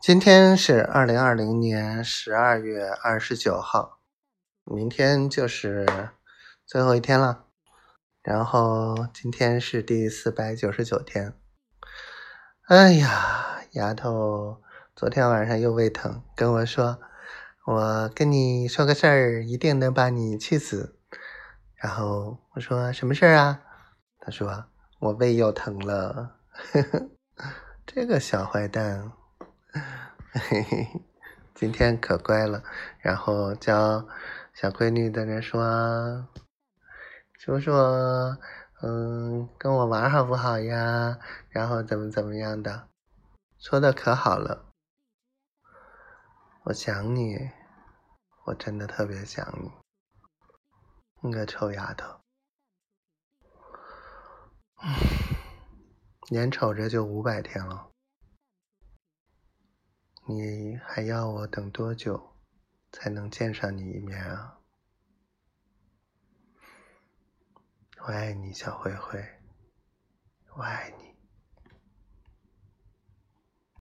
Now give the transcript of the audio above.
今天是二零二零年十二月二十九号，明天就是最后一天了。然后今天是第四百九十九天。哎呀，丫头，昨天晚上又胃疼，跟我说：“我跟你说个事儿，一定能把你气死。”然后我说：“什么事儿啊？”他说：“我胃又疼了。”呵呵，这个小坏蛋。嘿嘿嘿，今天可乖了，然后叫小闺女在那说：“叔叔，嗯，跟我玩好不好呀？然后怎么怎么样的，说的可好了。我想你，我真的特别想你，你个臭丫头，眼瞅着就五百天了。”你还要我等多久才能见上你一面啊？我爱你，小灰灰，